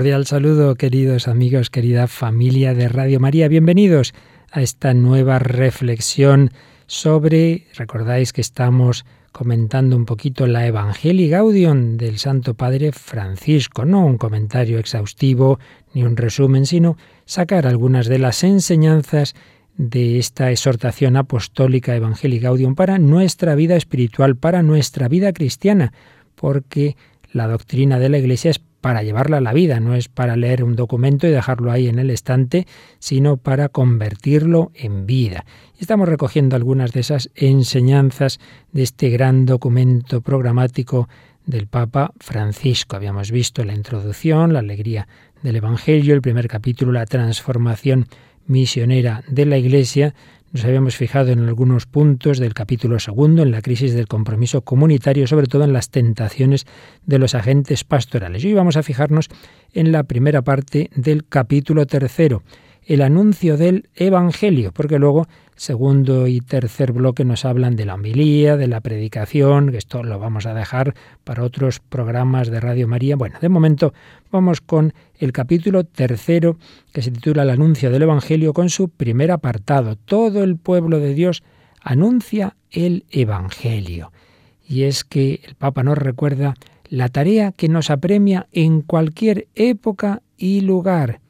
Cordial saludo, queridos amigos, querida familia de Radio María. Bienvenidos a esta nueva reflexión sobre, recordáis que estamos comentando un poquito la Evangelii Gaudium del Santo Padre Francisco, no un comentario exhaustivo ni un resumen, sino sacar algunas de las enseñanzas de esta exhortación apostólica Evangelii Gaudium para nuestra vida espiritual, para nuestra vida cristiana, porque la doctrina de la Iglesia es para llevarla a la vida, no es para leer un documento y dejarlo ahí en el estante, sino para convertirlo en vida. Estamos recogiendo algunas de esas enseñanzas de este gran documento programático del Papa Francisco. Habíamos visto la introducción, la alegría del Evangelio, el primer capítulo, la transformación misionera de la Iglesia, nos habíamos fijado en algunos puntos del capítulo segundo, en la crisis del compromiso comunitario, sobre todo en las tentaciones de los agentes pastorales. Hoy vamos a fijarnos en la primera parte del capítulo tercero, el anuncio del Evangelio, porque luego segundo y tercer bloque nos hablan de la homilía, de la predicación, que esto lo vamos a dejar para otros programas de Radio María. Bueno, de momento vamos con el capítulo tercero, que se titula El anuncio del Evangelio, con su primer apartado. Todo el pueblo de Dios anuncia el Evangelio. Y es que el Papa nos recuerda la tarea que nos apremia en cualquier época y lugar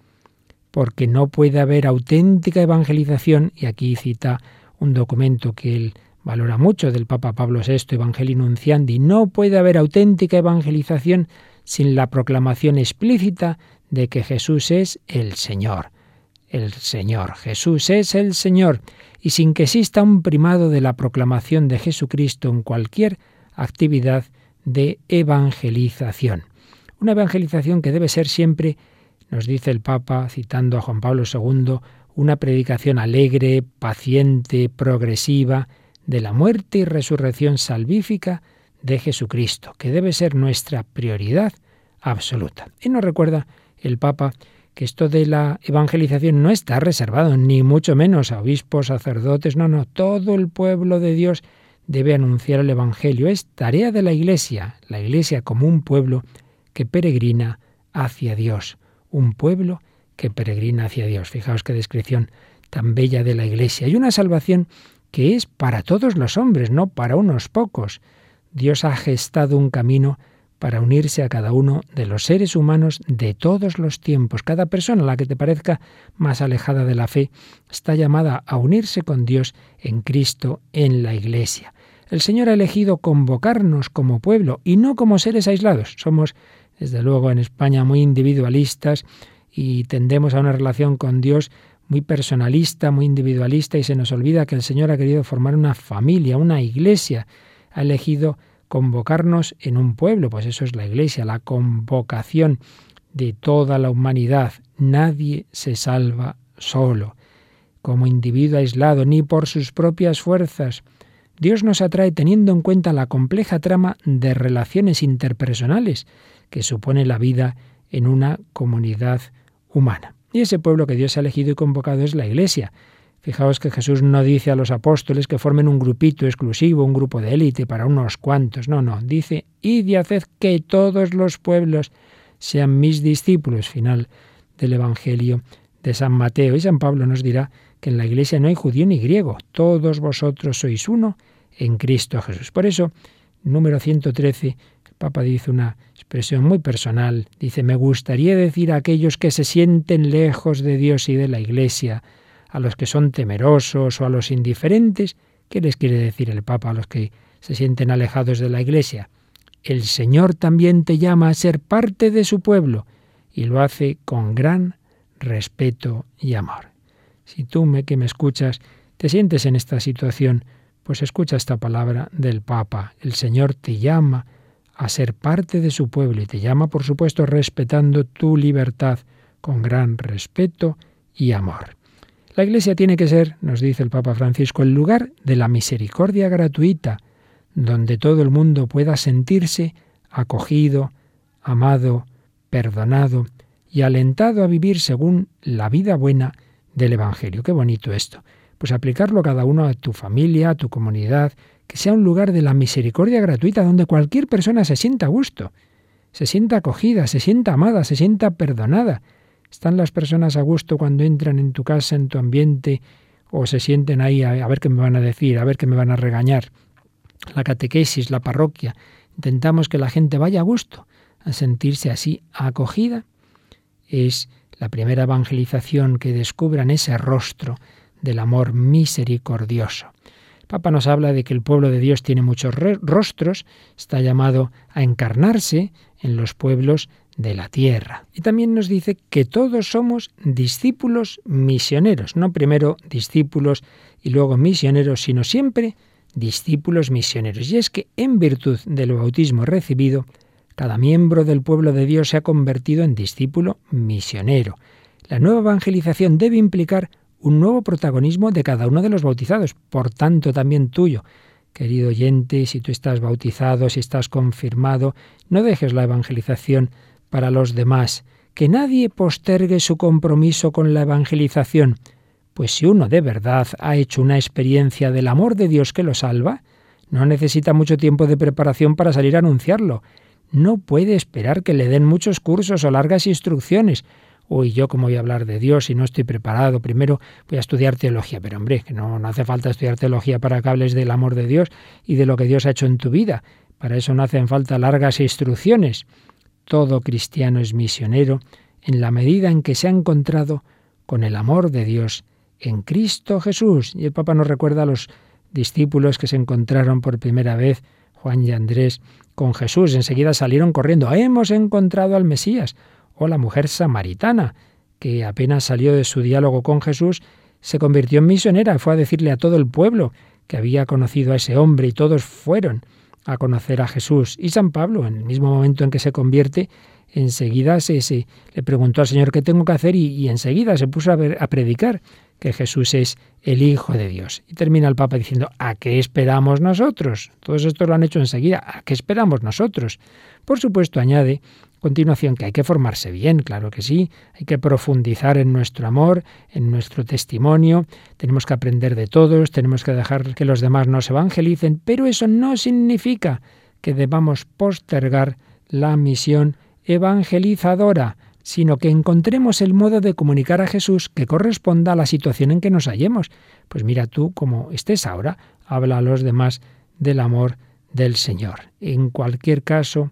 porque no puede haber auténtica evangelización, y aquí cita un documento que él valora mucho del Papa Pablo VI, Evangelii Nunciandi, no puede haber auténtica evangelización sin la proclamación explícita de que Jesús es el Señor. El Señor, Jesús es el Señor, y sin que exista un primado de la proclamación de Jesucristo en cualquier actividad de evangelización. Una evangelización que debe ser siempre nos dice el Papa, citando a Juan Pablo II, una predicación alegre, paciente, progresiva, de la muerte y resurrección salvífica de Jesucristo, que debe ser nuestra prioridad absoluta. Y nos recuerda el Papa que esto de la evangelización no está reservado, ni mucho menos a obispos, sacerdotes, no, no, todo el pueblo de Dios debe anunciar el Evangelio. Es tarea de la Iglesia, la Iglesia como un pueblo que peregrina hacia Dios un pueblo que peregrina hacia Dios. Fijaos qué descripción tan bella de la Iglesia. Y una salvación que es para todos los hombres, no para unos pocos. Dios ha gestado un camino para unirse a cada uno de los seres humanos de todos los tiempos. Cada persona, la que te parezca más alejada de la fe, está llamada a unirse con Dios en Cristo, en la Iglesia. El Señor ha elegido convocarnos como pueblo y no como seres aislados. Somos desde luego en España muy individualistas y tendemos a una relación con Dios muy personalista, muy individualista y se nos olvida que el Señor ha querido formar una familia, una iglesia. Ha elegido convocarnos en un pueblo, pues eso es la iglesia, la convocación de toda la humanidad. Nadie se salva solo, como individuo aislado, ni por sus propias fuerzas. Dios nos atrae teniendo en cuenta la compleja trama de relaciones interpersonales que supone la vida en una comunidad humana. Y ese pueblo que Dios ha elegido y convocado es la Iglesia. Fijaos que Jesús no dice a los apóstoles que formen un grupito exclusivo, un grupo de élite para unos cuantos. No, no. Dice, id y haced que todos los pueblos sean mis discípulos. Final del Evangelio de San Mateo. Y San Pablo nos dirá que en la Iglesia no hay judío ni griego. Todos vosotros sois uno en Cristo Jesús. Por eso, número 113, Papa dice una expresión muy personal. Dice, me gustaría decir a aquellos que se sienten lejos de Dios y de la Iglesia, a los que son temerosos o a los indiferentes, ¿qué les quiere decir el Papa a los que se sienten alejados de la Iglesia? El Señor también te llama a ser parte de su pueblo y lo hace con gran respeto y amor. Si tú me, que me escuchas te sientes en esta situación, pues escucha esta palabra del Papa. El Señor te llama a ser parte de su pueblo y te llama, por supuesto, respetando tu libertad con gran respeto y amor. La Iglesia tiene que ser, nos dice el Papa Francisco, el lugar de la misericordia gratuita, donde todo el mundo pueda sentirse acogido, amado, perdonado y alentado a vivir según la vida buena del Evangelio. Qué bonito esto. Pues aplicarlo cada uno a tu familia, a tu comunidad, que sea un lugar de la misericordia gratuita donde cualquier persona se sienta a gusto, se sienta acogida, se sienta amada, se sienta perdonada. ¿Están las personas a gusto cuando entran en tu casa, en tu ambiente, o se sienten ahí a, ver qué me van a decir, a ver qué me van a regañar? La catequesis, la parroquia, intentamos que la gente vaya a gusto, a sentirse así acogida. Es la primera evangelización que descubran ese rostro del amor misericordioso. Papa nos habla de que el pueblo de Dios tiene muchos rostros, está llamado a encarnarse en los pueblos de la tierra. Y también nos dice que todos somos discípulos misioneros, no primero discípulos y luego misioneros, sino siempre discípulos misioneros. Y es que en virtud del bautismo recibido, cada miembro del pueblo de Dios se ha convertido en discípulo misionero. La nueva evangelización debe implicar un nuevo protagonismo de cada uno de los bautizados, por tanto también tuyo. Querido oyente, si tú estás bautizado, si estás confirmado, no dejes la evangelización para los demás. Que nadie postergue su compromiso con la evangelización. Pues si uno de verdad ha hecho una experiencia del amor de Dios que lo salva, no necesita mucho tiempo de preparación para salir a anunciarlo. No puede esperar que le den muchos cursos o largas instrucciones. Uy, yo cómo voy a hablar de Dios si no estoy preparado. Primero voy a estudiar teología. Pero hombre, que no, no hace falta estudiar teología para que hables del amor de Dios y de lo que Dios ha hecho en tu vida. Para eso no hacen falta largas instrucciones. Todo cristiano es misionero en la medida en que se ha encontrado con el amor de Dios en Cristo Jesús. Y el Papa nos recuerda a los discípulos que se encontraron por primera vez, Juan y Andrés, con Jesús. Enseguida salieron corriendo. Hemos encontrado al Mesías. O la mujer samaritana, que apenas salió de su diálogo con Jesús, se convirtió en misionera. Fue a decirle a todo el pueblo que había conocido a ese hombre y todos fueron a conocer a Jesús. Y San Pablo, en el mismo momento en que se convierte, enseguida se, se le preguntó al Señor qué tengo que hacer y, enseguida se puso a, ver, a predicar que Jesús es el Hijo de Dios. Y termina el Papa diciendo, ¿a qué esperamos nosotros? Todos estos lo han hecho enseguida, ¿a qué esperamos nosotros? Por supuesto, añade continuación que hay que formarse bien, claro que sí, hay que profundizar en nuestro amor, en nuestro testimonio, tenemos que aprender de todos, tenemos que dejar que los demás nos evangelicen, pero eso no significa que debamos postergar la misión evangelizadora sino que encontremos el modo de comunicar a Jesús que corresponda a la situación en que nos hallemos. Pues mira tú, como estés ahora, habla a los demás del amor del Señor. En cualquier caso,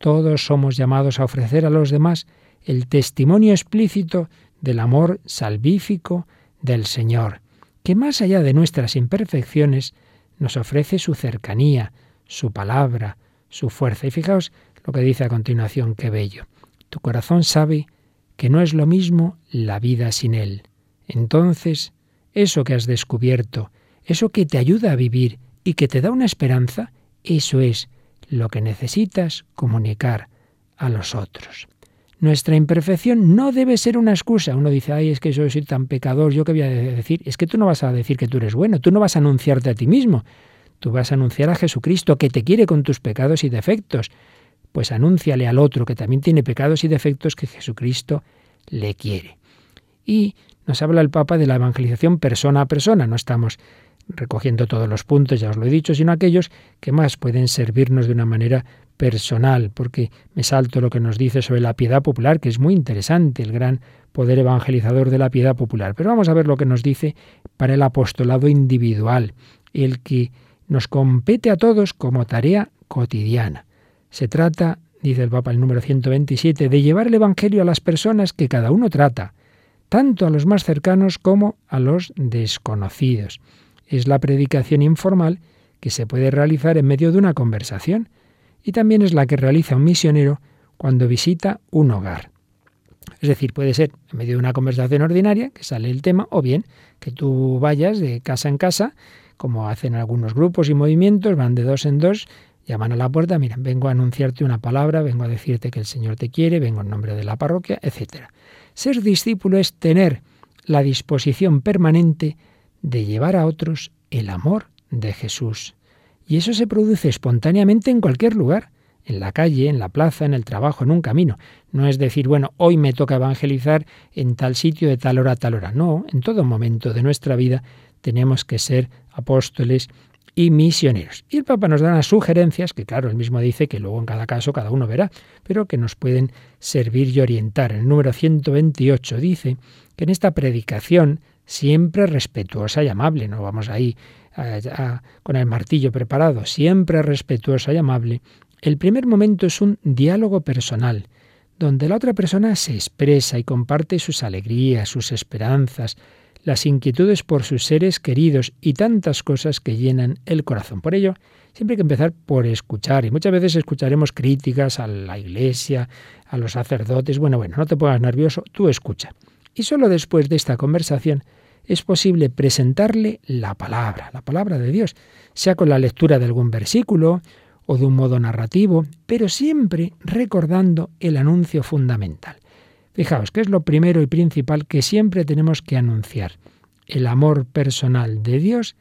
todos somos llamados a ofrecer a los demás el testimonio explícito del amor salvífico del Señor, que más allá de nuestras imperfecciones, nos ofrece su cercanía, su palabra, su fuerza. Y fijaos lo que dice a continuación, qué bello. Tu corazón sabe que no es lo mismo la vida sin Él. Entonces, eso que has descubierto, eso que te ayuda a vivir y que te da una esperanza, eso es lo que necesitas comunicar a los otros. Nuestra imperfección no debe ser una excusa. Uno dice, ay, es que yo soy tan pecador, ¿yo qué voy a decir? Es que tú no vas a decir que tú eres bueno, tú no vas a anunciarte a ti mismo, tú vas a anunciar a Jesucristo que te quiere con tus pecados y defectos pues anúnciale al otro que también tiene pecados y defectos que Jesucristo le quiere. Y nos habla el Papa de la evangelización persona a persona. No estamos recogiendo todos los puntos, ya os lo he dicho, sino aquellos que más pueden servirnos de una manera personal, porque me salto lo que nos dice sobre la piedad popular, que es muy interesante, el gran poder evangelizador de la piedad popular. Pero vamos a ver lo que nos dice para el apostolado individual, el que nos compete a todos como tarea cotidiana. Se trata, dice el Papa el número 127, de llevar el Evangelio a las personas que cada uno trata, tanto a los más cercanos como a los desconocidos. Es la predicación informal que se puede realizar en medio de una conversación y también es la que realiza un misionero cuando visita un hogar. Es decir, puede ser en medio de una conversación ordinaria, que sale el tema, o bien que tú vayas de casa en casa, como hacen algunos grupos y movimientos, van de dos en dos, Llaman a la puerta, miren, vengo a anunciarte una palabra, vengo a decirte que el Señor te quiere, vengo en nombre de la parroquia, etc. Ser discípulo es tener la disposición permanente de llevar a otros el amor de Jesús. Y eso se produce espontáneamente en cualquier lugar, en la calle, en la plaza, en el trabajo, en un camino. No es decir, bueno, hoy me toca evangelizar en tal sitio de tal hora a tal hora. No, en todo momento de nuestra vida tenemos que ser apóstoles y misioneros. Y el Papa nos da unas sugerencias que, claro, él mismo dice que luego en cada caso cada uno verá, pero que nos pueden servir y orientar. En el número 128 dice que en esta predicación siempre respetuosa y amable, no vamos ahí con el martillo preparado, siempre respetuosa y amable, el primer momento es un diálogo personal, donde la otra persona se expresa y comparte sus alegrías, sus esperanzas, las inquietudes por sus seres queridos y tantas cosas que llenan el corazón. Por ello, siempre hay que empezar por escuchar y muchas veces escucharemos críticas a la iglesia, a los sacerdotes. Bueno, bueno, no te pongas nervioso, tú escucha. Y solo después de esta conversación es posible presentarle la palabra, la palabra de Dios, sea con la lectura de algún versículo o de un modo narrativo, pero siempre recordando el anuncio fundamental. Fijaos que es lo primero y principal que siempre tenemos que anunciar. El amor personal de Dios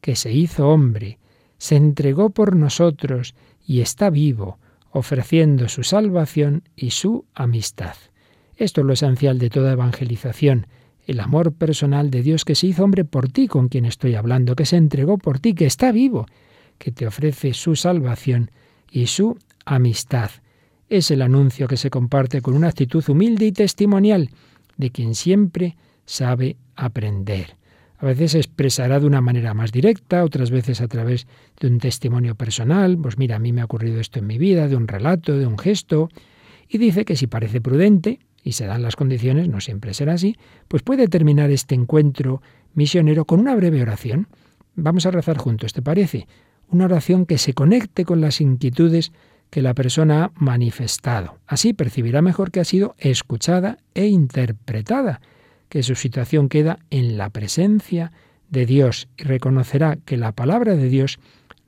que se hizo hombre, se entregó por nosotros y está vivo, ofreciendo su salvación y su amistad. Esto es lo esencial de toda evangelización, el amor personal de Dios que se hizo hombre por ti, con quien estoy hablando, que se entregó por ti, que está vivo, que te ofrece su salvación y su amistad es el anuncio que se comparte con una actitud humilde y testimonial de quien siempre sabe aprender. A veces se expresará de una manera más directa, otras veces a través de un testimonio personal, pues mira, a mí me ha ocurrido esto en mi vida, de un relato, de un gesto, y dice que si parece prudente, y se dan las condiciones, no siempre será así, pues puede terminar este encuentro misionero con una breve oración. Vamos a rezar juntos, ¿te parece? Una oración que se conecte con las inquietudes que la persona ha manifestado. Así percibirá mejor que ha sido escuchada e interpretada, que su situación queda en la presencia de Dios y reconocerá que la palabra de Dios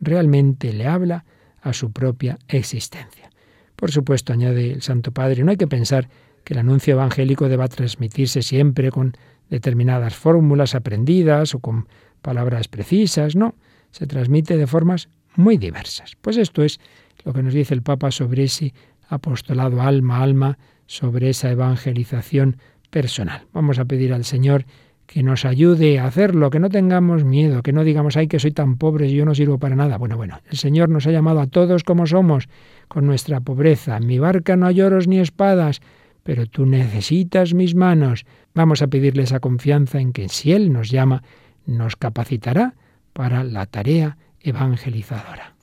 realmente le habla a su propia existencia. Por supuesto, añade el Santo Padre, no hay que pensar que el anuncio evangélico deba transmitirse siempre con determinadas fórmulas aprendidas o con palabras precisas, no, se transmite de formas muy diversas. Pues esto es lo que nos dice el Papa sobre ese apostolado alma a alma, sobre esa evangelización personal. Vamos a pedir al Señor que nos ayude a hacerlo, que no tengamos miedo, que no digamos, ay, que soy tan pobre y yo no sirvo para nada. Bueno, bueno, el Señor nos ha llamado a todos como somos, con nuestra pobreza. Mi barca no hay oros ni espadas, pero tú necesitas mis manos. Vamos a pedirle esa confianza en que si Él nos llama, nos capacitará para la tarea evangelizadora.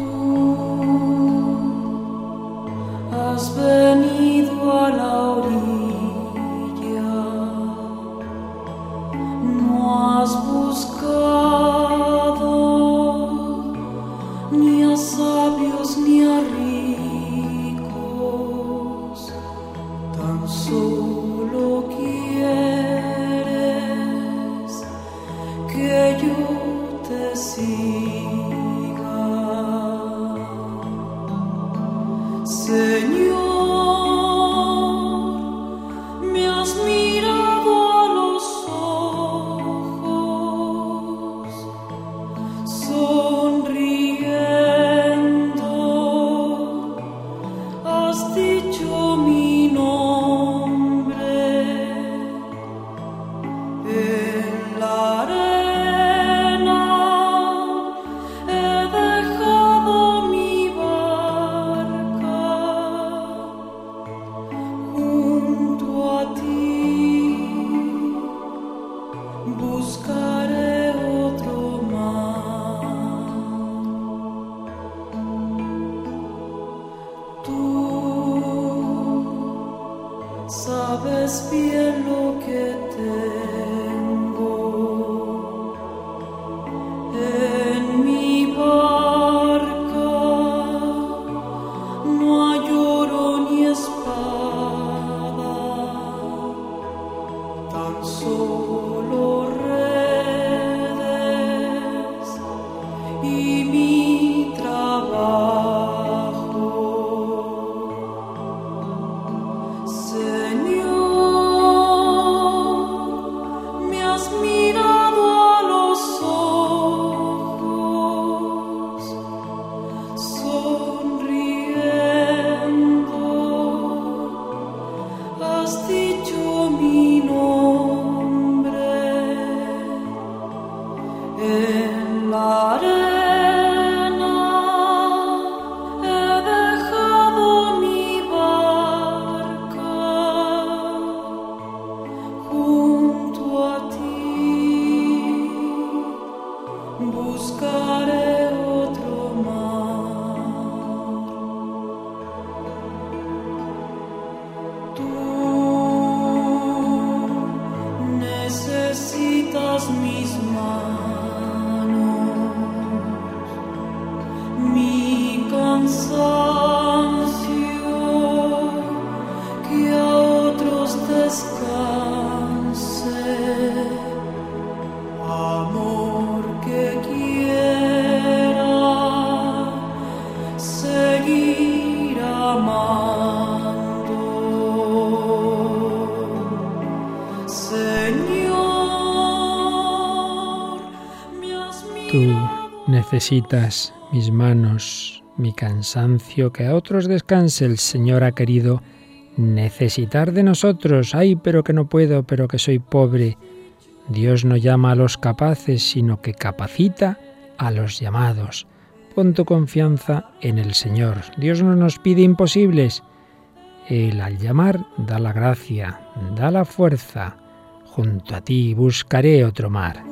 No necesitas mis manos, mi cansancio, que a otros descanse. El Señor ha querido necesitar de nosotros. Ay, pero que no puedo, pero que soy pobre. Dios no llama a los capaces, sino que capacita a los llamados. Pon tu confianza en el Señor. Dios no nos pide imposibles. Él al llamar da la gracia, da la fuerza. Junto a ti buscaré otro mar.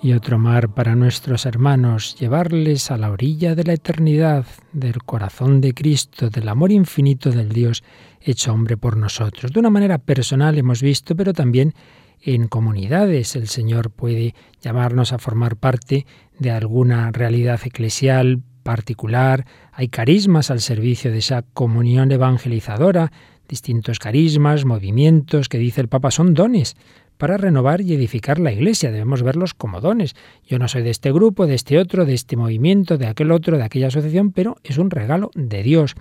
Y otro mar para nuestros hermanos, llevarles a la orilla de la eternidad, del corazón de Cristo, del amor infinito del Dios hecho hombre por nosotros. De una manera personal hemos visto, pero también en comunidades. El Señor puede llamarnos a formar parte de alguna realidad eclesial particular. Hay carismas al servicio de esa comunión evangelizadora, distintos carismas, movimientos que dice el Papa son dones para renovar y edificar la Iglesia. Debemos verlos como dones. Yo no soy de este grupo, de este otro, de este movimiento, de aquel otro, de aquella asociación, pero es un regalo de Dios,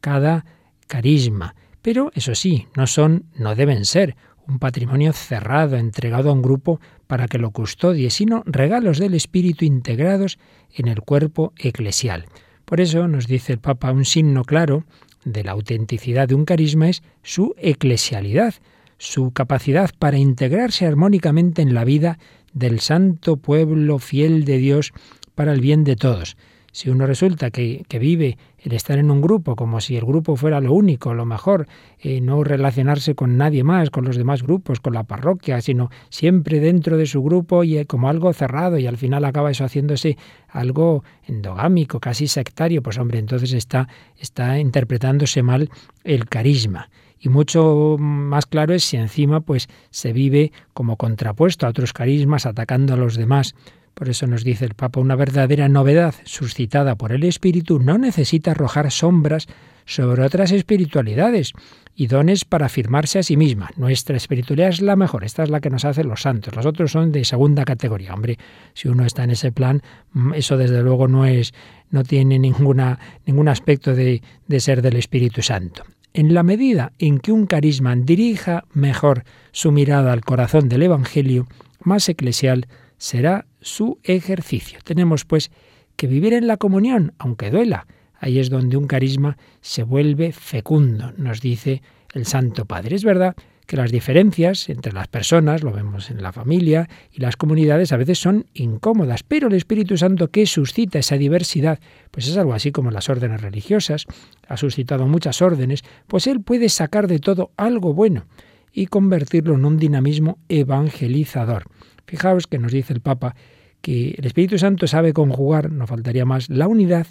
cada carisma. Pero eso sí, no son, no deben ser un patrimonio cerrado, entregado a un grupo para que lo custodie, sino regalos del Espíritu integrados en el cuerpo eclesial. Por eso nos dice el Papa un signo claro de la autenticidad de un carisma es su eclesialidad, su capacidad para integrarse armónicamente en la vida del santo pueblo fiel de Dios para el bien de todos. Si uno resulta que, vive el estar en un grupo como si el grupo fuera lo único, lo mejor, eh, no relacionarse con nadie más, con los demás grupos, con la parroquia, sino siempre dentro de su grupo y eh, como algo cerrado y al final acaba eso haciéndose algo endogámico, casi sectario, pues hombre, entonces está, está interpretándose mal el carisma. Y mucho más claro es si encima pues se vive como contrapuesto a otros carismas, atacando a los demás. Por eso nos dice el Papa, una verdadera novedad suscitada por el Espíritu no necesita arrojar sombras sobre otras espiritualidades y dones para afirmarse a sí misma. Nuestra espiritualidad es la mejor, esta es la que nos hacen los santos, los otros son de segunda categoría. Hombre, si uno está en ese plan, mm, eso desde luego no es, no tiene ninguna, ningún aspecto de ser del Espíritu Santo. En la medida en que un carisma dirija mejor su mirada al corazón del Evangelio, más eclesial será su ejercicio. Tenemos, pues, que vivir en la comunión, aunque duela. Ahí es donde un carisma se vuelve fecundo, nos dice el Santo Padre. Es verdad que las diferencias entre las personas, lo vemos en la familia y las comunidades, a veces son incómodas, pero el Espíritu Santo que suscita esa diversidad, pues es algo así como las órdenes religiosas, ha suscitado muchas órdenes, pues Él puede sacar de todo algo bueno y convertirlo en un dinamismo evangelizador. Fijaos que nos dice el Papa que el Espíritu Santo sabe conjugar, no faltaría más, la unidad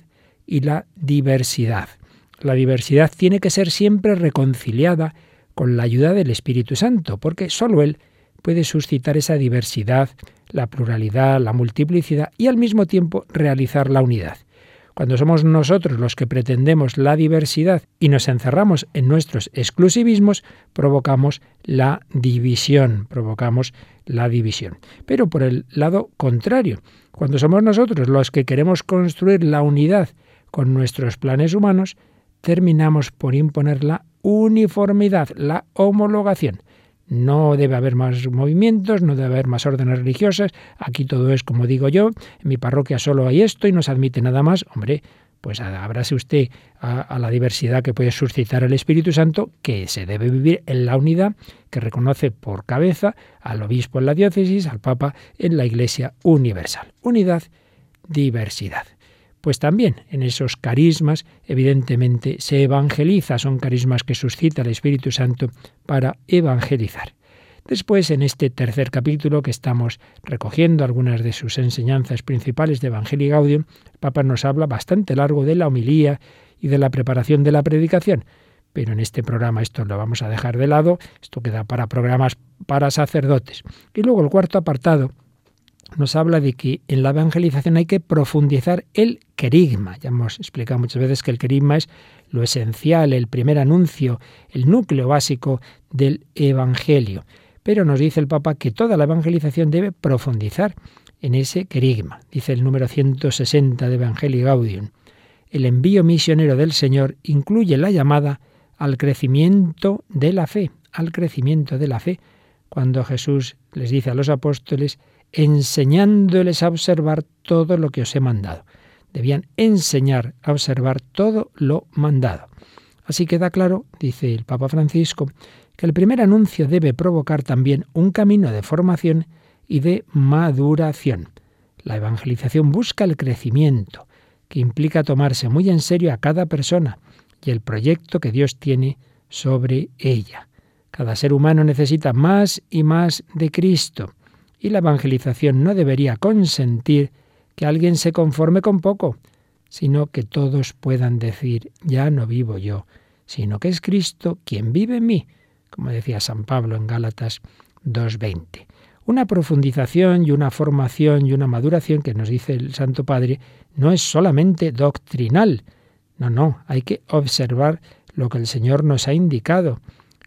y la diversidad. La diversidad tiene que ser siempre reconciliada con la ayuda del Espíritu Santo, porque sólo Él puede suscitar esa diversidad, la pluralidad, la multiplicidad y al mismo tiempo realizar la unidad. Cuando somos nosotros los que pretendemos la diversidad y nos encerramos en nuestros exclusivismos, provocamos la división, provocamos la división. Pero por el lado contrario, cuando somos nosotros los que queremos construir la unidad con nuestros planes humanos, terminamos por imponer la uniformidad, la homologación. No debe haber más movimientos, no debe haber más órdenes religiosas. Aquí todo es como digo yo. En mi parroquia solo hay esto y no se admite nada más. Hombre, pues abráse usted a, a, la diversidad que puede suscitar el Espíritu Santo, que se debe vivir en la unidad que reconoce por cabeza al obispo en la diócesis, al papa en la Iglesia universal. Unidad, diversidad pues también en esos carismas evidentemente se evangeliza, son carismas que suscita el Espíritu Santo para evangelizar. Después, en este tercer capítulo que estamos recogiendo algunas de sus enseñanzas principales de Evangelio Gaudium, el Papa nos habla bastante largo de la homilía y de la preparación de la predicación. Pero en este programa esto lo vamos a dejar de lado, esto queda para programas para sacerdotes. Y luego el cuarto apartado nos habla de que en la evangelización hay que profundizar el querigma. Ya hemos explicado muchas veces que el querigma es lo esencial, el primer anuncio, el núcleo básico del Evangelio. Pero nos dice el Papa que toda la evangelización debe profundizar en ese querigma. Dice el número 160 de Evangelio Gaudium. El envío misionero del Señor incluye la llamada al crecimiento de la fe, al crecimiento de la fe. Cuando Jesús les dice a los apóstoles, enseñándoles a observar todo lo que os he mandado. Debían enseñar a observar todo lo mandado. Así queda claro, dice el Papa Francisco, que el primer anuncio debe provocar también un camino de formación y de maduración. La evangelización busca el crecimiento, que implica tomarse muy en serio a cada persona y el proyecto que Dios tiene sobre ella. Cada ser humano necesita más y más de Cristo y la evangelización no debería consentir que alguien se conforme con poco, sino que todos puedan decir, ya no vivo yo, sino que es Cristo quien vive en mí, como decía San Pablo en Gálatas 2.20. Una profundización y una formación y una maduración que nos dice el Santo Padre no es solamente doctrinal, no, no, hay que observar lo que el Señor nos ha indicado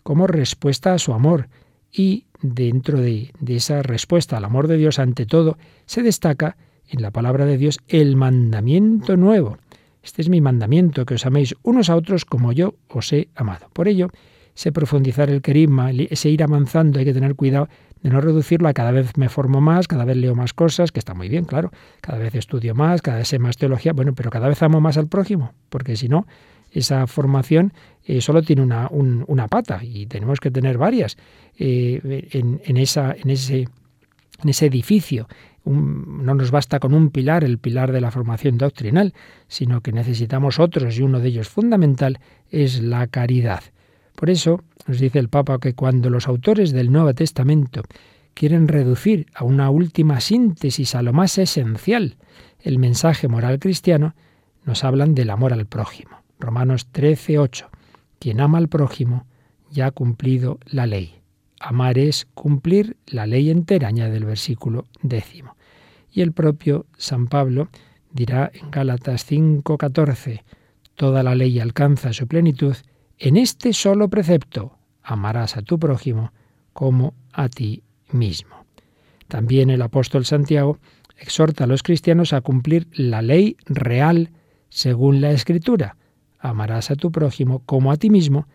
como respuesta a su amor y dentro de, esa respuesta al amor de Dios ante todo, se destaca en la palabra de Dios el mandamiento nuevo. Este es mi mandamiento, que os améis unos a otros como yo os he amado. Por ello, ese profundizar el querigma, ese ir avanzando, hay que tener cuidado de no reducirlo a cada vez me formo más, cada vez leo más cosas, que está muy bien, claro, cada vez estudio más, cada vez sé más teología, bueno, pero cada vez amo más al prójimo, porque si no, esa formación eh, solo tiene una, una, pata y tenemos que tener varias eh, en, esa, en, ese, en ese edificio. no nos basta con un pilar, el pilar de la formación doctrinal, sino que necesitamos otros y uno de ellos fundamental es la caridad. Por eso nos dice el Papa que cuando los autores del Nuevo Testamento quieren reducir a una última síntesis a lo más esencial el mensaje moral cristiano, nos hablan del amor al prójimo. Romanos 13, 8. Quien ama al prójimo ya ha cumplido la ley. Amar es cumplir la ley entera, añade el versículo décimo. Y el propio San Pablo dirá en Gálatas 5:14, toda la ley alcanza su plenitud en este solo precepto, amarás a tu prójimo como a ti mismo. También el apóstol Santiago exhorta a los cristianos a cumplir la ley real según la Escritura, amarás a tu prójimo como a ti mismo,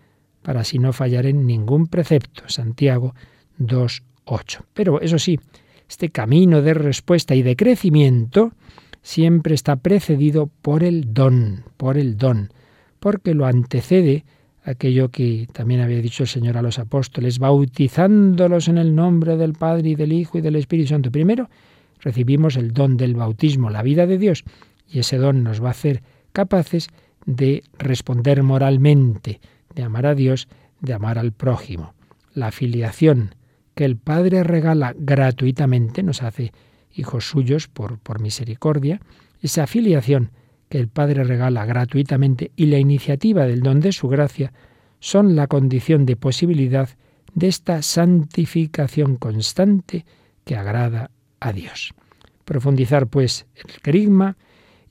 para así no fallar en ningún precepto. Santiago 2.8. Pero eso sí, este camino de respuesta y de crecimiento siempre está precedido por el don, por el don, porque lo antecede aquello que también había dicho el Señor a los apóstoles, bautizándolos en el nombre del Padre y del Hijo y del Espíritu Santo. Primero recibimos el don del bautismo, la vida de Dios, y ese don nos va a hacer capaces de responder moralmente, de amar a Dios, de amar al prójimo. La filiación que el Padre regala gratuitamente, nos hace hijos suyos por, por misericordia, esa filiación que el Padre regala gratuitamente y la iniciativa del don de su gracia son la condición de posibilidad de esta santificación constante que agrada a Dios. Profundizar, pues, el querigma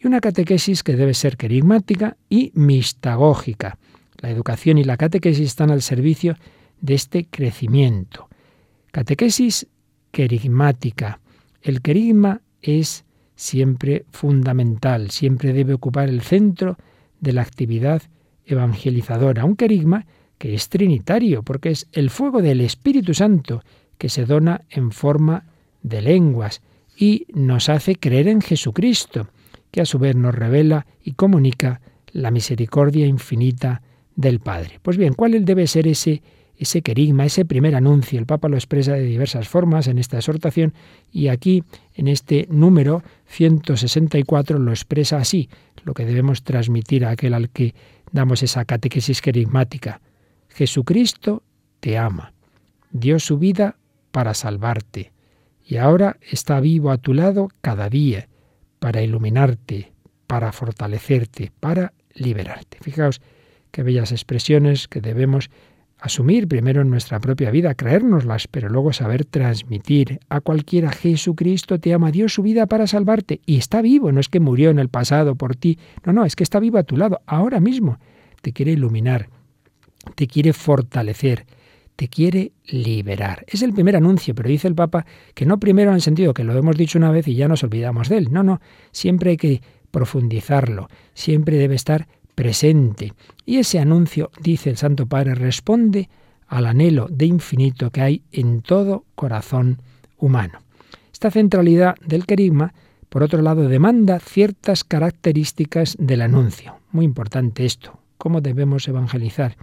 y una catequesis que debe ser querigmática y mistagógica. La educación y la catequesis están al servicio de este crecimiento. Catequesis querigmática. El querigma es siempre fundamental, siempre debe ocupar el centro de la actividad evangelizadora. Un querigma que es trinitario, porque es el fuego del Espíritu Santo que se dona en forma de lenguas y nos hace creer en Jesucristo, que a su vez nos revela y comunica la misericordia infinita del Padre. Pues bien, ¿cuál debe ser ese ese querigma, ese primer anuncio. El Papa lo expresa de diversas formas en esta exhortación y aquí, en este número 164, lo expresa así, lo que debemos transmitir a aquel al que damos esa catequesis querigmática. Jesucristo te ama, dio su vida para salvarte y ahora está vivo a tu lado cada día para iluminarte, para fortalecerte, para liberarte. Fijaos qué bellas expresiones que debemos asumir primero en nuestra propia vida, creérnoslas, pero luego saber transmitir a cualquiera Jesucristo te ama, dio su vida para salvarte y está vivo, no es que murió en el pasado por ti, no, no, es que está vivo a tu lado, ahora mismo, te quiere iluminar, te quiere fortalecer, te quiere liberar. Es el primer anuncio, pero dice el Papa que no primero en sentido que lo hemos dicho una vez y ya nos olvidamos de él, no, no, siempre hay que profundizarlo, siempre debe estar presente. Y ese anuncio, dice el Santo Padre, responde al anhelo de infinito que hay en todo corazón humano. Esta centralidad del querigma, por otro lado, demanda ciertas características del anuncio. Muy importante esto. ¿Cómo debemos evangelizar?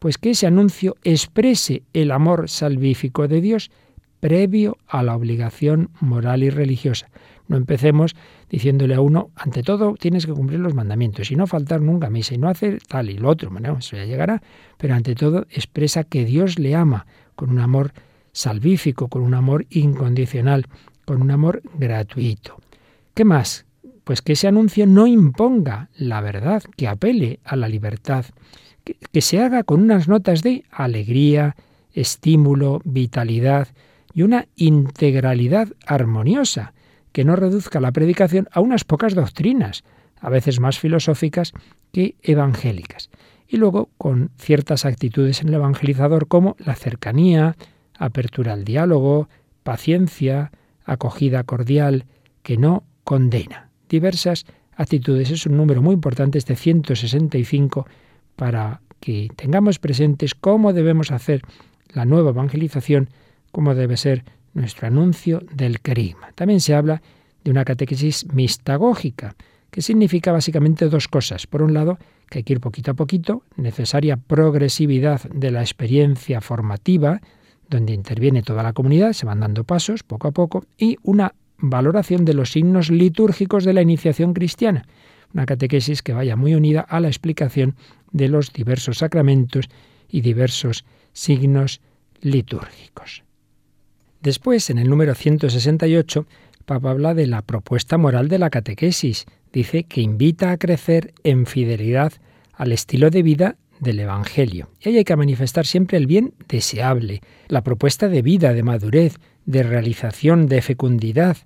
Pues que ese anuncio exprese el amor salvífico de Dios previo a la obligación moral y religiosa. No empecemos diciéndole a uno, ante todo tienes que cumplir los mandamientos y no faltar nunca a misa y no hacer tal y lo otro. Bueno, eso ya llegará, pero ante todo expresa que Dios le ama con un amor salvífico, con un amor incondicional, con un amor gratuito. ¿Qué más? Pues que ese anuncio no imponga la verdad, que apele a la libertad, que, se haga con unas notas de alegría, estímulo, vitalidad y una integralidad armoniosa que no reduzca la predicación a unas pocas doctrinas, a veces más filosóficas que evangélicas. Y luego con ciertas actitudes en el evangelizador como la cercanía, apertura al diálogo, paciencia, acogida cordial, que no condena. Diversas actitudes. Es un número muy importante, este 165, para que tengamos presentes cómo debemos hacer la nueva evangelización, cómo debe ser nuestro anuncio del querigma. También se habla de una catequesis mistagógica, que significa básicamente dos cosas. Por un lado, que hay que ir poquito a poquito, necesaria progresividad de la experiencia formativa, donde interviene toda la comunidad, se van dando pasos poco a poco, y una valoración de los signos litúrgicos de la iniciación cristiana, una catequesis que vaya muy unida a la explicación de los diversos sacramentos y diversos signos litúrgicos. Después, en el número 168, Papa habla de la propuesta moral de la catequesis. Dice que invita a crecer en fidelidad al estilo de vida del Evangelio. Y ahí hay que manifestar siempre el bien deseable, la propuesta de vida, de madurez, de realización, de fecundidad,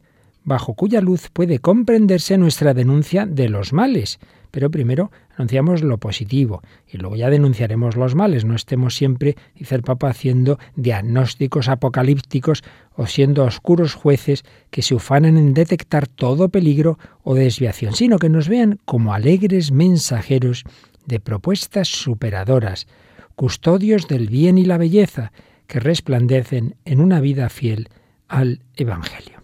bajo cuya luz puede comprenderse nuestra denuncia de los males, pero primero anunciamos lo positivo y luego ya denunciaremos los males. No estemos siempre, dice el Papa, haciendo diagnósticos apocalípticos o siendo oscuros jueces que se ufanan en detectar todo peligro o desviación, sino que nos vean como alegres mensajeros de propuestas superadoras, custodios del bien y la belleza, que resplandecen en una vida fiel al Evangelio.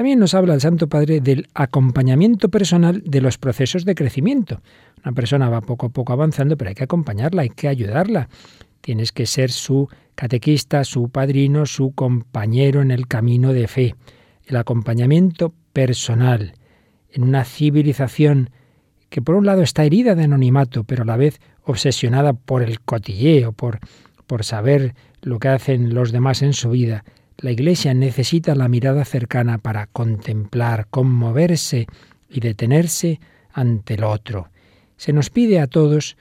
También nos habla el Santo Padre del acompañamiento personal de los procesos de crecimiento. Una persona va poco a poco avanzando, pero hay que acompañarla, hay que ayudarla. Tienes que ser su catequista, su padrino, su compañero en el camino de fe. El acompañamiento personal en una civilización que por un lado está herida de anonimato, pero a la vez obsesionada por el cotilleo, por, por saber lo que hacen los demás en su vida, la Iglesia necesita la mirada cercana para contemplar, conmoverse y detenerse ante el otro. Se nos pide a todos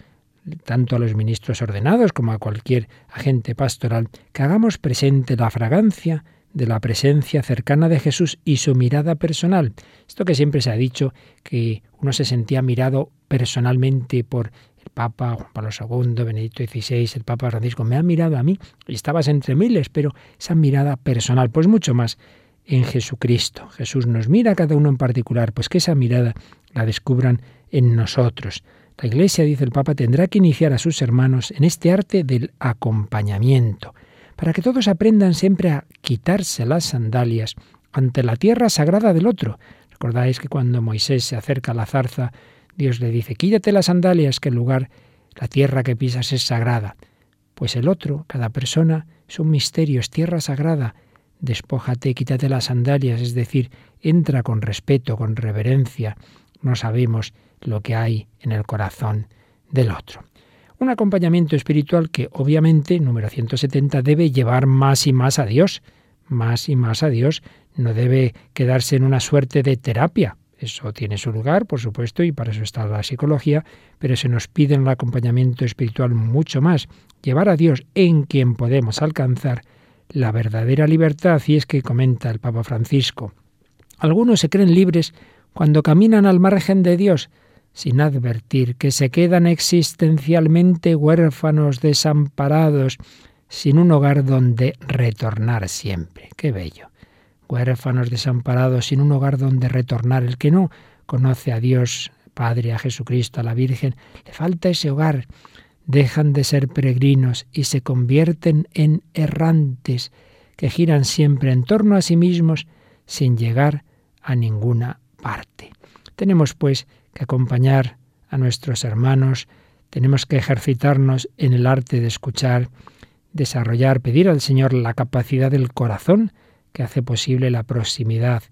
tanto a los ministros ordenados como a cualquier agente pastoral, que hagamos presente la fragancia de la presencia cercana de Jesús y su mirada personal. Esto que siempre se ha dicho, que uno se sentía mirado personalmente por Papa Juan Pablo II, Benedicto XVI, el Papa Francisco, me ha mirado a mí, y estabas entre miles, pero esa mirada personal, pues mucho más en Jesucristo. Jesús nos mira a cada uno en particular, pues que esa mirada la descubran en nosotros. La Iglesia, dice el Papa, tendrá que iniciar a sus hermanos en este arte del acompañamiento, para que todos aprendan siempre a quitarse las sandalias ante la tierra sagrada del otro. Recordáis que cuando Moisés se acerca a la zarza, Dios le dice, quítate las sandalias, que el lugar, la tierra que pisas es sagrada. Pues el otro, cada persona, es un misterio, es tierra sagrada. Despójate, quítate las sandalias, es decir, entra con respeto, con reverencia. No sabemos lo que hay en el corazón del otro. Un acompañamiento espiritual que obviamente, número 170, debe llevar más y más a Dios, más y más a Dios, no debe quedarse en una suerte de terapia. Eso tiene su lugar, por supuesto, y para eso está la psicología, pero se nos pide en el acompañamiento espiritual mucho más, llevar a Dios en quien podemos alcanzar la verdadera libertad, y es que comenta el Papa Francisco. Algunos se creen libres cuando caminan al margen de Dios, sin advertir que se quedan existencialmente huérfanos, desamparados, sin un hogar donde retornar siempre. Qué bello. Huérfanos, desamparados, sin un hogar donde retornar. El que no conoce a Dios, Padre, a Jesucristo, a la Virgen, le falta ese hogar. Dejan de ser peregrinos y se convierten en errantes que giran siempre en torno a sí mismos sin llegar a ninguna parte. Tenemos, pues, que acompañar a nuestros hermanos, tenemos que ejercitarnos en el arte de escuchar, desarrollar, pedir al Señor la capacidad del corazón que hace posible la proximidad,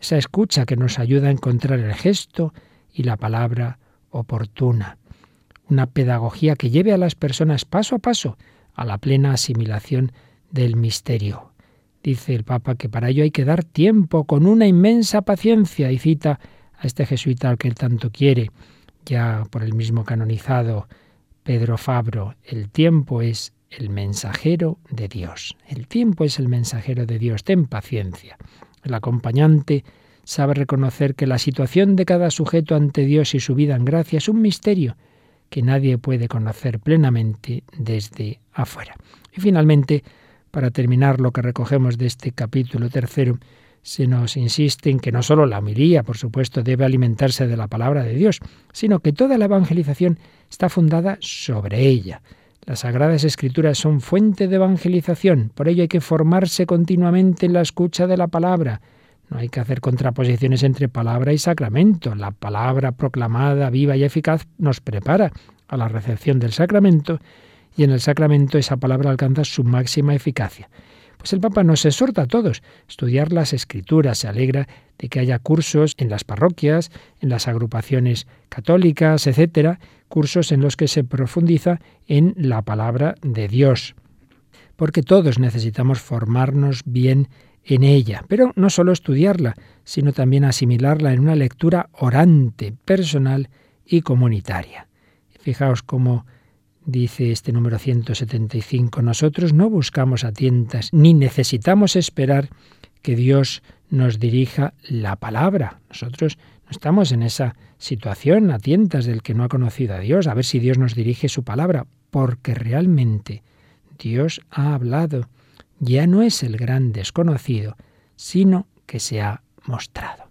esa escucha que nos ayuda a encontrar el gesto y la palabra oportuna, una pedagogía que lleve a las personas paso a paso a la plena asimilación del misterio. Dice el Papa que para ello hay que dar tiempo con una inmensa paciencia y cita a este jesuita al que él tanto quiere, ya por el mismo canonizado Pedro Fabro, el tiempo es el mensajero de Dios. El tiempo es el mensajero de Dios. Ten paciencia. El acompañante sabe reconocer que la situación de cada sujeto ante Dios y su vida en gracia es un misterio que nadie puede conocer plenamente desde afuera. Y finalmente, para terminar lo que recogemos de este capítulo tercero, se nos insiste en que no solo la homilía, por supuesto, debe alimentarse de la palabra de Dios, sino que toda la evangelización está fundada sobre ella. Las sagradas escrituras son fuente de evangelización, por ello hay que formarse continuamente en la escucha de la palabra. No hay que hacer contraposiciones entre palabra y sacramento. La palabra proclamada, viva y eficaz nos prepara a la recepción del sacramento y en el sacramento esa palabra alcanza su máxima eficacia. Pues el Papa nos exhorta a todos a estudiar las escrituras, se alegra de que haya cursos en las parroquias, en las agrupaciones católicas, etcétera, cursos en los que se profundiza en la palabra de Dios. Porque todos necesitamos formarnos bien en ella, pero no solo estudiarla, sino también asimilarla en una lectura orante, personal y comunitaria. Fijaos cómo Dice este número 175, nosotros no buscamos a tientas ni necesitamos esperar que Dios nos dirija la palabra. Nosotros no estamos en esa situación a tientas del que no ha conocido a Dios, a ver si Dios nos dirige su palabra, porque realmente Dios ha hablado. Ya no es el gran desconocido, sino que se ha mostrado.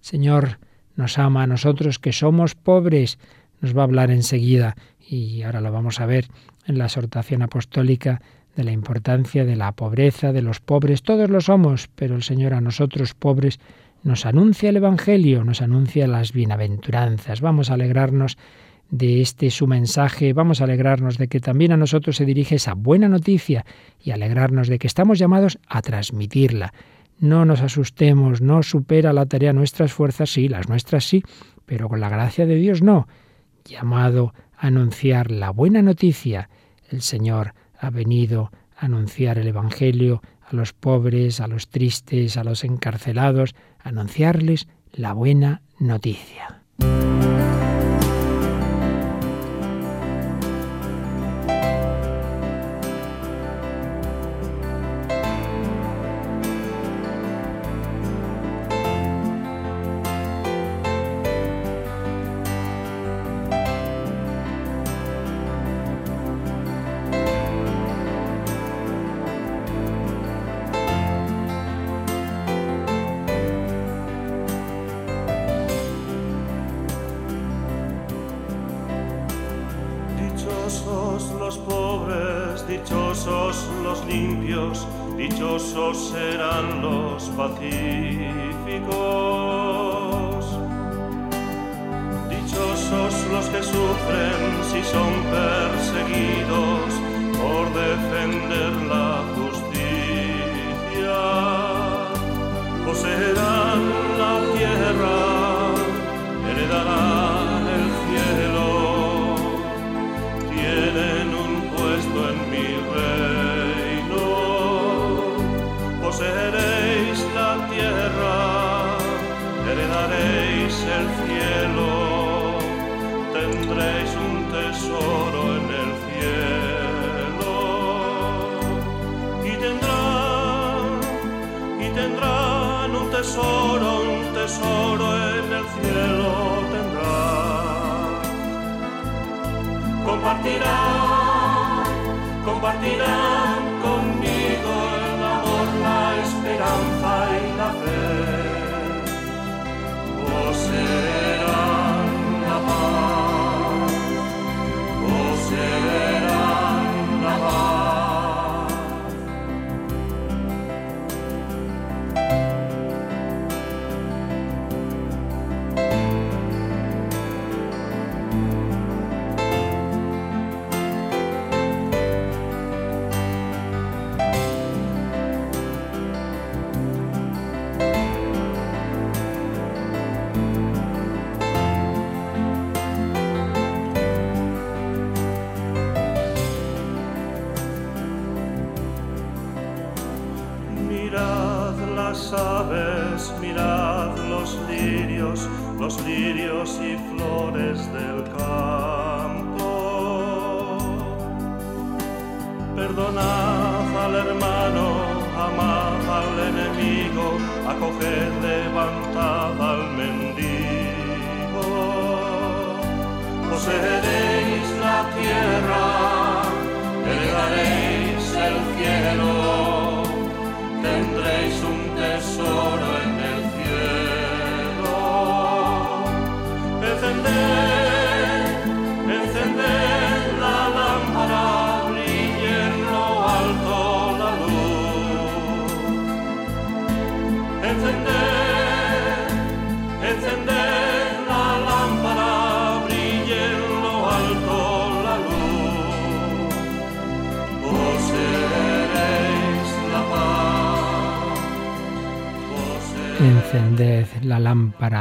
Señor nos ama a nosotros que somos pobres, nos va a hablar enseguida y ahora lo vamos a ver en la exhortación apostólica de la importancia de la pobreza, de los pobres. Todos lo somos, pero el Señor a nosotros pobres nos anuncia el Evangelio, nos anuncia las bienaventuranzas. Vamos a alegrarnos de este su mensaje, vamos a alegrarnos de que también a nosotros se dirige esa buena noticia y alegrarnos de que estamos llamados a transmitirla. No nos asustemos, no supera la tarea nuestras fuerzas, sí, las nuestras sí, pero con la gracia de Dios no. Llamado anunciar la buena noticia. El Señor ha venido a anunciar el Evangelio a los pobres, a los tristes, a los encarcelados, anunciarles la buena noticia.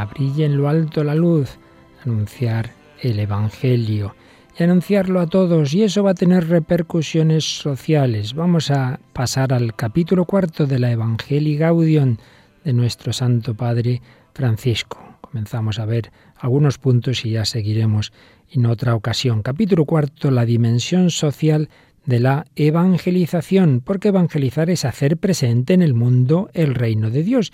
Brille en lo alto la luz, anunciar el Evangelio y anunciarlo a todos y eso va a tener repercusiones sociales. Vamos a pasar al capítulo cuarto de la Evangelii Gaudium de nuestro Santo Padre Francisco. Comenzamos a ver algunos puntos y ya seguiremos en otra ocasión. Capítulo cuarto, la dimensión social de la evangelización, porque evangelizar es hacer presente en el mundo el reino de Dios.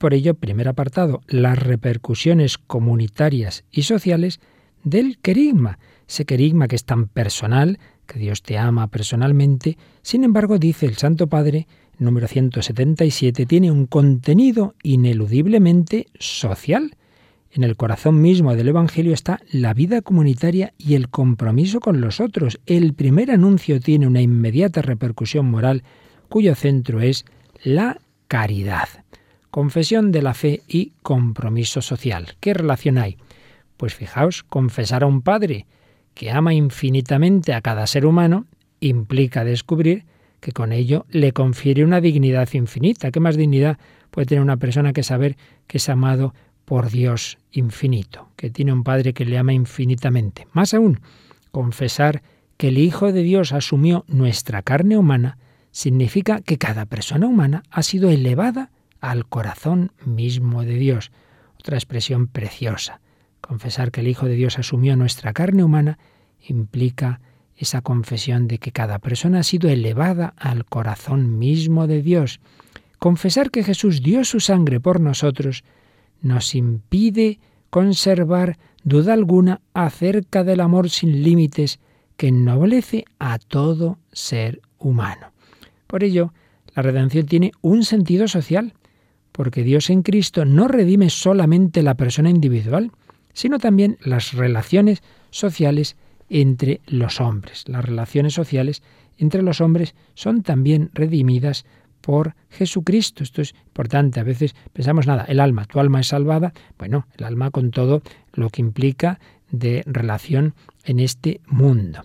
Por ello, primer apartado, las repercusiones comunitarias y sociales del querigma, ese querigma que es tan personal, que Dios te ama personalmente, sin embargo, dice el Santo Padre, número 177, tiene un contenido ineludiblemente social. En el corazón mismo del Evangelio está la vida comunitaria y el compromiso con los otros. El primer anuncio tiene una inmediata repercusión moral cuyo centro es la caridad. Confesión de la fe y compromiso social. ¿Qué relación hay? Pues fijaos, confesar a un padre que ama infinitamente a cada ser humano implica descubrir que con ello le confiere una dignidad infinita. ¿Qué más dignidad puede tener una persona que saber que es amado por Dios infinito, que tiene un Padre que le ama infinitamente? Más aún, confesar que el Hijo de Dios asumió nuestra carne humana significa que cada persona humana ha sido elevada al corazón mismo de Dios. Otra expresión preciosa. Confesar que el Hijo de Dios asumió nuestra carne humana implica esa confesión de que cada persona ha sido elevada al corazón mismo de Dios. Confesar que Jesús dio su sangre por nosotros nos impide conservar duda alguna acerca del amor sin límites que ennoblece a todo ser humano. Por ello, la redención tiene un sentido social, porque Dios en Cristo no redime solamente la persona individual, sino también las relaciones sociales entre los hombres, las relaciones sociales entre los hombres son también redimidas por Jesucristo. Esto es importante. A veces pensamos, nada, el alma, tu alma es salvada. Bueno, el alma con todo lo que implica de relación en este mundo.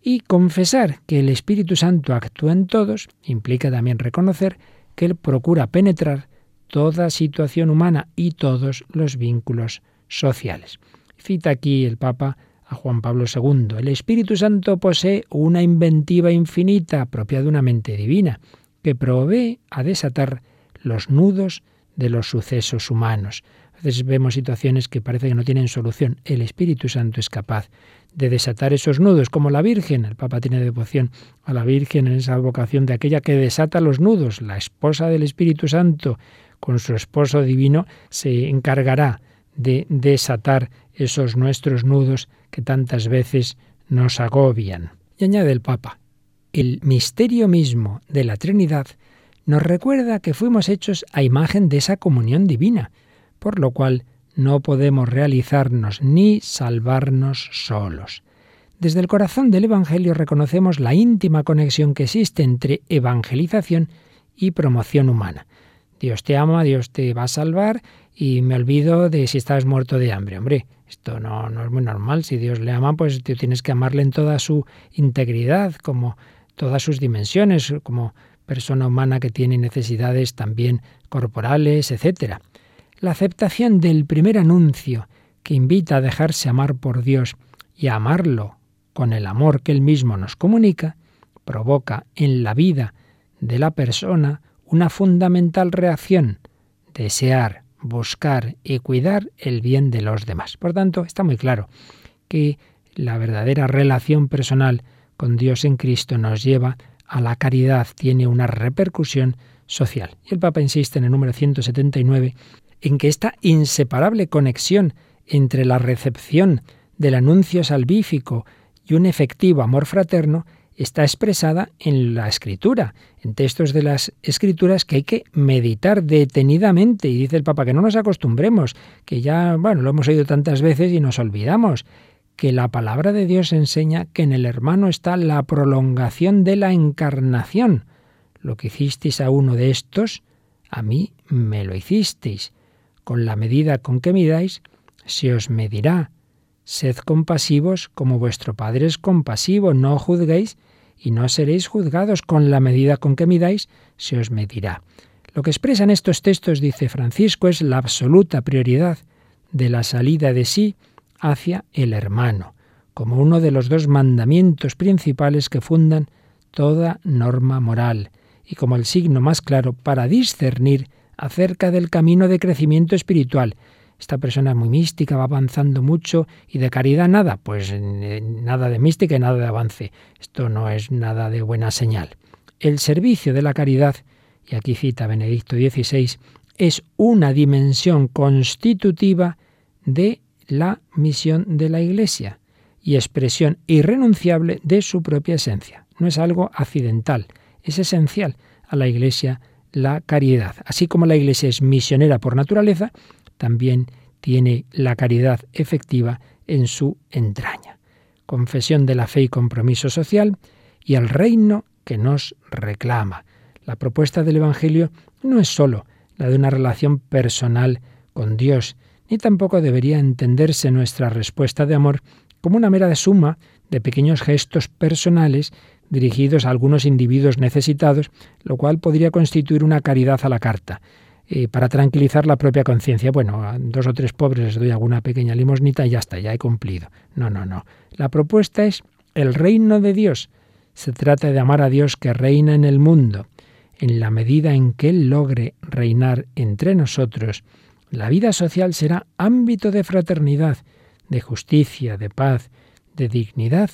Y confesar que el Espíritu Santo actúa en todos implica también reconocer que Él procura penetrar toda situación humana y todos los vínculos sociales. Cita aquí el Papa a Juan Pablo II. El Espíritu Santo posee una inventiva infinita propia de una mente divina, que provee a desatar los nudos de los sucesos humanos. A veces vemos situaciones que parece que no tienen solución. El Espíritu Santo es capaz de desatar esos nudos, como la Virgen. El Papa tiene devoción a la Virgen en esa vocación de aquella que desata los nudos. La esposa del Espíritu Santo, con su esposo divino, se encargará de desatar esos nuestros nudos que tantas veces nos agobian. Y añade el Papa, el misterio mismo de la Trinidad nos recuerda que fuimos hechos a imagen de esa comunión divina, por lo cual no podemos realizarnos ni salvarnos solos. Desde el corazón del Evangelio reconocemos la íntima conexión que existe entre evangelización y promoción humana. Dios te ama, Dios te va a salvar y me olvido de si estás muerto de hambre. Hombre, esto no, no es muy normal. Si Dios le ama, pues tú tienes que amarle en toda su integridad, como todas sus dimensiones, como persona humana que tiene necesidades también corporales, etc. La aceptación del primer anuncio que invita a dejarse amar por Dios y a amarlo con el amor que Él mismo nos comunica, provoca en la vida de la persona una fundamental reacción, desear, buscar y cuidar el bien de los demás. Por tanto, está muy claro que la verdadera relación personal con Dios en Cristo nos lleva a la caridad, tiene una repercusión social. Y el Papa insiste en el número 179 en que esta inseparable conexión entre la recepción del anuncio salvífico y un efectivo amor fraterno está expresada en la escritura, en textos de las escrituras que hay que meditar detenidamente. Y dice el Papa que no nos acostumbremos, que ya, bueno, lo hemos oído tantas veces y nos olvidamos, que la palabra de Dios enseña que en el hermano está la prolongación de la encarnación. Lo que hicisteis a uno de estos, a mí me lo hicisteis. Con la medida con que midáis, se os medirá. Sed compasivos como vuestro Padre es compasivo, no juzguéis y no seréis juzgados. Con la medida con que midáis, se os medirá. Lo que expresan estos textos, dice Francisco, es la absoluta prioridad de la salida de sí hacia el hermano, como uno de los dos mandamientos principales que fundan toda norma moral y como el signo más claro para discernir acerca del camino de crecimiento espiritual. Esta persona es muy mística, va avanzando mucho y de caridad nada, pues eh, nada de mística y nada de avance. Esto no es nada de buena señal. El servicio de la caridad, y aquí cita Benedicto XVI, es una dimensión constitutiva de la misión de la Iglesia y expresión irrenunciable de su propia esencia. No es algo accidental, es esencial a la Iglesia la caridad. Así como la Iglesia es misionera por naturaleza, también tiene la caridad efectiva en su entraña. Confesión de la fe y compromiso social y el reino que nos reclama. La propuesta del Evangelio no es sólo la de una relación personal con Dios, ni tampoco debería entenderse nuestra respuesta de amor como una mera suma de pequeños gestos personales dirigidos a algunos individuos necesitados, lo cual podría constituir una caridad a la carta. Eh, para tranquilizar la propia conciencia. Bueno, a dos o tres pobres les doy alguna pequeña limosnita y ya está, ya he cumplido. No, no, no. La propuesta es el reino de Dios. Se trata de amar a Dios que reina en el mundo. En la medida en que Él logre reinar entre nosotros, la vida social será ámbito de fraternidad, de justicia, de paz, de dignidad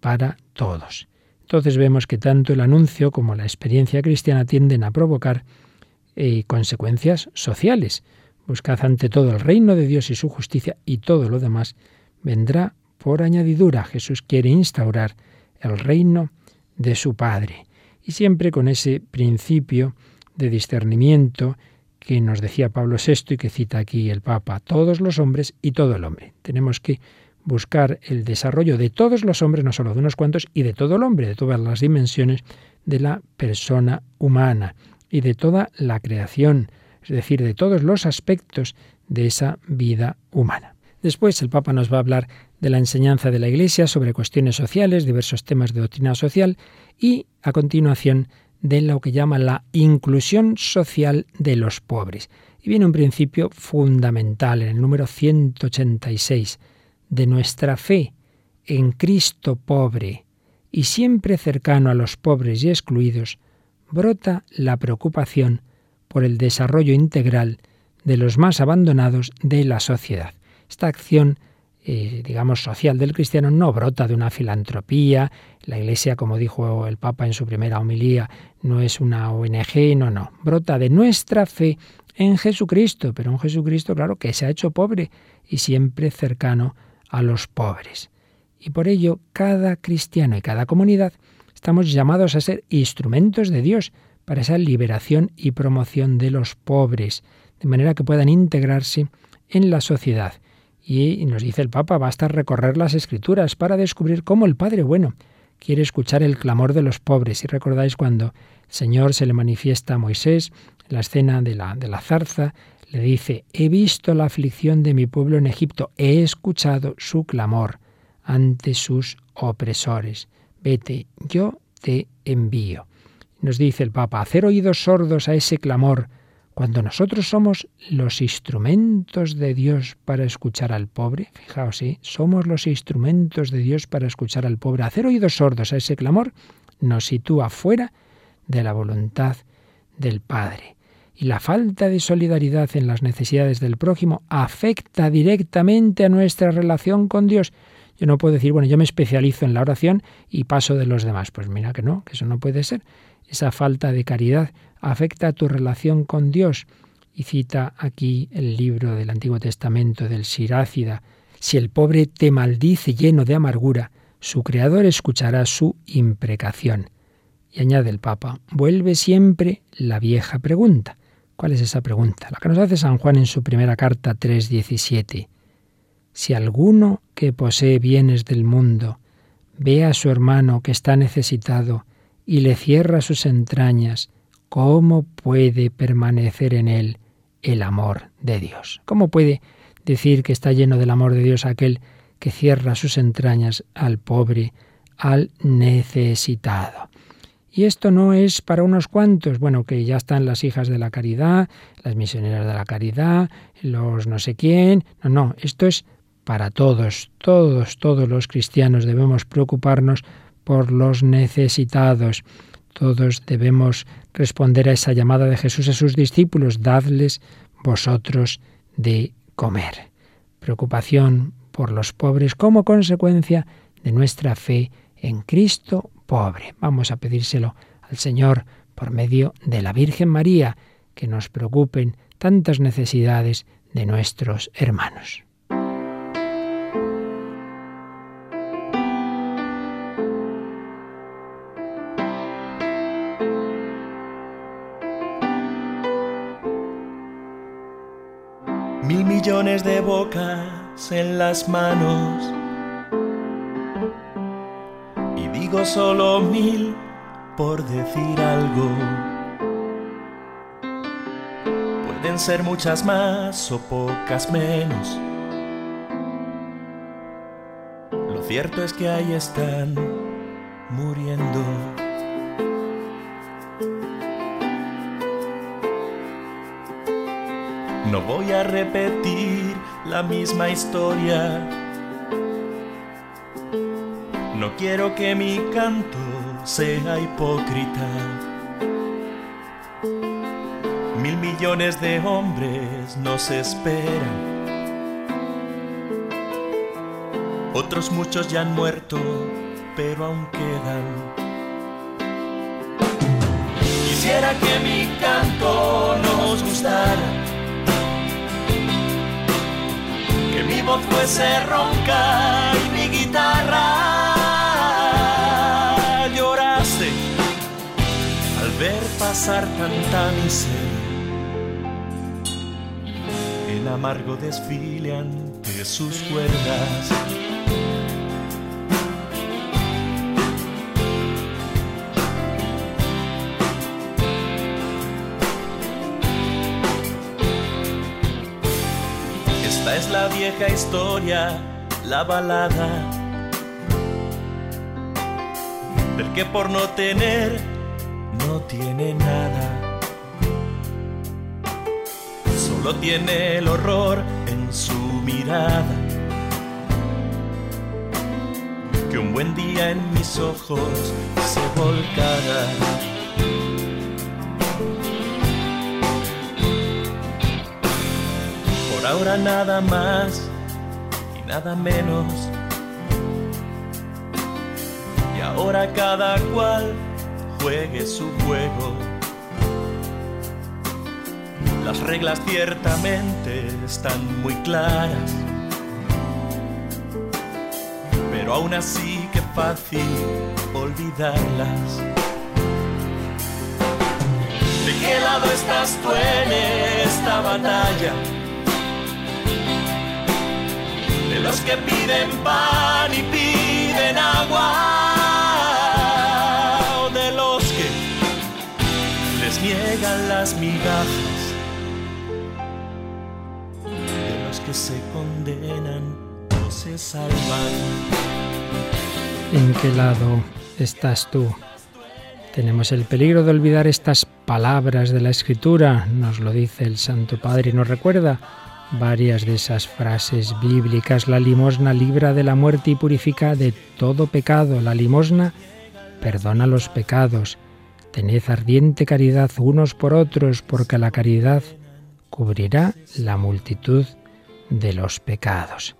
para todos. Entonces vemos que tanto el anuncio como la experiencia cristiana tienden a provocar eh, consecuencias sociales. Buscad ante todo el reino de Dios y su justicia y todo lo demás vendrá por añadidura. Jesús quiere instaurar el reino de su Padre. Y siempre con ese principio de discernimiento que nos decía Pablo VI y que cita aquí el Papa, todos los hombres y todo el hombre. Tenemos que buscar el desarrollo de todos los hombres, no solo de unos cuantos, y de todo el hombre, de todas las dimensiones de la persona humana y de toda la creación, es decir, de todos los aspectos de esa vida humana. Después el Papa nos va a hablar de la enseñanza de la Iglesia sobre cuestiones sociales, diversos temas de doctrina social y, a continuación, de lo que llama la inclusión social de los pobres. Y viene un principio fundamental en el número 186 de nuestra fe en Cristo pobre y siempre cercano a los pobres y excluidos, brota la preocupación por el desarrollo integral de los más abandonados de la sociedad. Esta acción, eh, digamos, social del cristiano no brota de una filantropía. La Iglesia, como dijo el Papa en su primera homilía, no es una ONG, no, no. Brota de nuestra fe en Jesucristo, pero un Jesucristo, claro, que se ha hecho pobre y siempre cercano a los pobres. Y por ello, cada cristiano y cada comunidad estamos llamados a ser instrumentos de Dios para esa liberación y promoción de los pobres, de manera que puedan integrarse en la sociedad. Y nos dice el Papa, basta recorrer las escrituras para descubrir cómo el Padre bueno quiere escuchar el clamor de los pobres. Y recordáis cuando el Señor se le manifiesta a Moisés en la escena de la, de la zarza, le dice, he visto la aflicción de mi pueblo en Egipto, he escuchado su clamor ante sus opresores. Vete, yo te envío. Nos dice el Papa, hacer oídos sordos a ese clamor, cuando nosotros somos los instrumentos de Dios para escuchar al pobre, fijaos, ¿sí? somos los instrumentos de Dios para escuchar al pobre. Hacer oídos sordos a ese clamor nos sitúa fuera de la voluntad del Padre. Y la falta de solidaridad en las necesidades del prójimo afecta directamente a nuestra relación con Dios. Yo no puedo decir, bueno, yo me especializo en la oración y paso de los demás. Pues mira que no, que eso no puede ser. Esa falta de caridad afecta a tu relación con Dios. Y cita aquí el libro del Antiguo Testamento del Sirácida. Si el pobre te maldice lleno de amargura, su Creador escuchará su imprecación. Y añade el Papa, vuelve siempre la vieja pregunta. ¿Cuál es esa pregunta? La que nos hace San Juan en su primera carta 3.17. Si alguno que posee bienes del mundo ve a su hermano que está necesitado y le cierra sus entrañas, ¿cómo puede permanecer en él el amor de Dios? ¿Cómo puede decir que está lleno del amor de Dios aquel que cierra sus entrañas al pobre, al necesitado? Y esto no es para unos cuantos, bueno, que ya están las hijas de la caridad, las misioneras de la caridad, los no sé quién, no, no, esto es para todos, todos, todos los cristianos debemos preocuparnos por los necesitados. Todos debemos responder a esa llamada de Jesús a sus discípulos, dadles vosotros de comer. Preocupación por los pobres como consecuencia de nuestra fe en Cristo pobre. Vamos a pedírselo al Señor por medio de la Virgen María, que nos preocupen tantas necesidades de nuestros hermanos. Mil millones de bocas en las manos. Y digo solo mil por decir algo. Pueden ser muchas más o pocas menos. Lo cierto es que ahí están muriendo. No voy a repetir la misma historia. No quiero que mi canto sea hipócrita. Mil millones de hombres nos esperan. Otros muchos ya han muerto, pero aún quedan. Quisiera que mi canto nos gustara voz fuese ronca y mi guitarra lloraste al ver pasar tanta miseria en amargo desfile ante sus cuerdas. Vieja historia, la balada del que por no tener no tiene nada. Solo tiene el horror en su mirada. Que un buen día en mis ojos se volcara. Ahora nada más y nada menos. Y ahora cada cual juegue su juego. Las reglas ciertamente están muy claras. Pero aún así que fácil olvidarlas. ¿De qué lado estás tú en esta batalla? Los que piden pan y piden agua. De los que les niegan las migajas. De los que se condenan o se salvan. ¿En qué lado estás tú? Tenemos el peligro de olvidar estas palabras de la Escritura, nos lo dice el Santo Padre y nos recuerda varias de esas frases bíblicas. La limosna libra de la muerte y purifica de todo pecado. La limosna perdona los pecados. Tened ardiente caridad unos por otros, porque la caridad cubrirá la multitud de los pecados.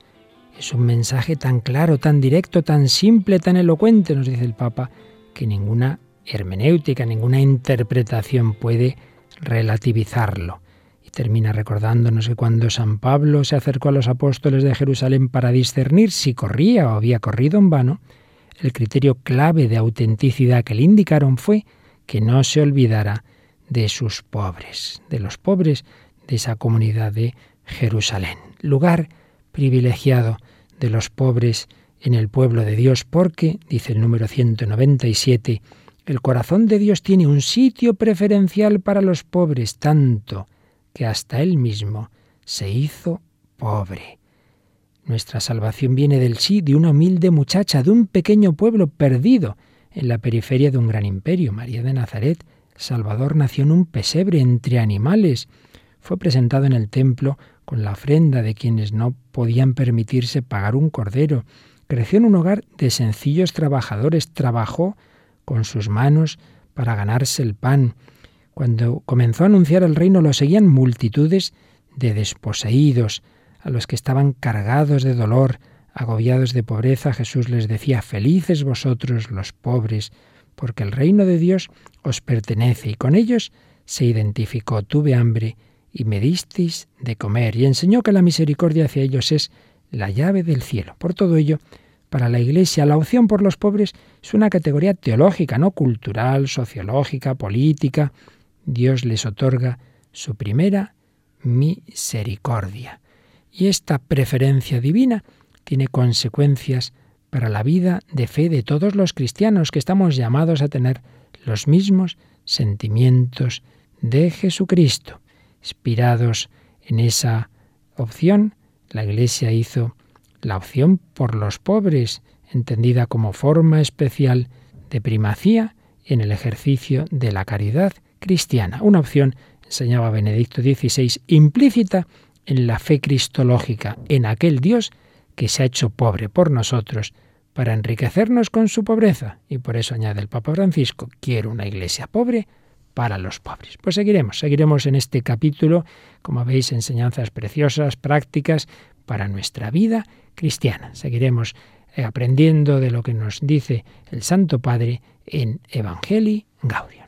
Es un mensaje tan claro, tan directo, tan simple, tan elocuente, nos dice el Papa, que ninguna hermenéutica, ninguna interpretación puede relativizarlo. Termina recordándonos que cuando San Pablo se acercó a los apóstoles de Jerusalén para discernir si corría o había corrido en vano, el criterio clave de autenticidad que le indicaron fue que no se olvidara de sus pobres, de los pobres de esa comunidad de Jerusalén. Lugar privilegiado de los pobres en el pueblo de Dios, porque, dice el número 197, el corazón de Dios tiene un sitio preferencial para los pobres, tanto que hasta Él mismo se hizo pobre. Nuestra salvación viene del sí de una humilde muchacha, de un pequeño pueblo perdido en la periferia de un gran imperio, María de Nazaret. Salvador nació en un pesebre entre animales. Fue presentado en el templo con la ofrenda de quienes no podían permitirse pagar un cordero. Creció en un hogar de sencillos trabajadores, trabajó con sus manos para ganarse el pan. Cuando comenzó a anunciar el reino lo seguían multitudes de desposeídos, a los que estaban cargados de dolor, agobiados de pobreza, Jesús les decía, felices vosotros los pobres, porque el reino de Dios os pertenece, y con ellos se identificó, tuve hambre, y me disteis de comer, y enseñó que la misericordia hacia ellos es la llave del cielo. Por todo ello, para la Iglesia, la opción por los pobres es una categoría teológica, no cultural, sociológica, política. Dios les otorga su primera misericordia. Y esta preferencia divina tiene consecuencias para la vida de fe de todos los cristianos que estamos llamados a tener los mismos sentimientos de Jesucristo. Inspirados en esa opción, la Iglesia hizo la opción por los pobres, entendida como forma especial de primacía en el ejercicio de la caridad cristiana. Una opción, enseñaba Benedicto XVI, implícita en la fe cristológica, en aquel Dios que se ha hecho pobre por nosotros para enriquecernos con su pobreza. Y por eso añade el Papa Francisco, quiero una iglesia pobre para los pobres. Pues seguiremos, seguiremos en este capítulo, como veis, enseñanzas preciosas, prácticas para nuestra vida cristiana. Seguiremos eh, aprendiendo de lo que nos dice el Santo Padre en Evangelii Gaudium.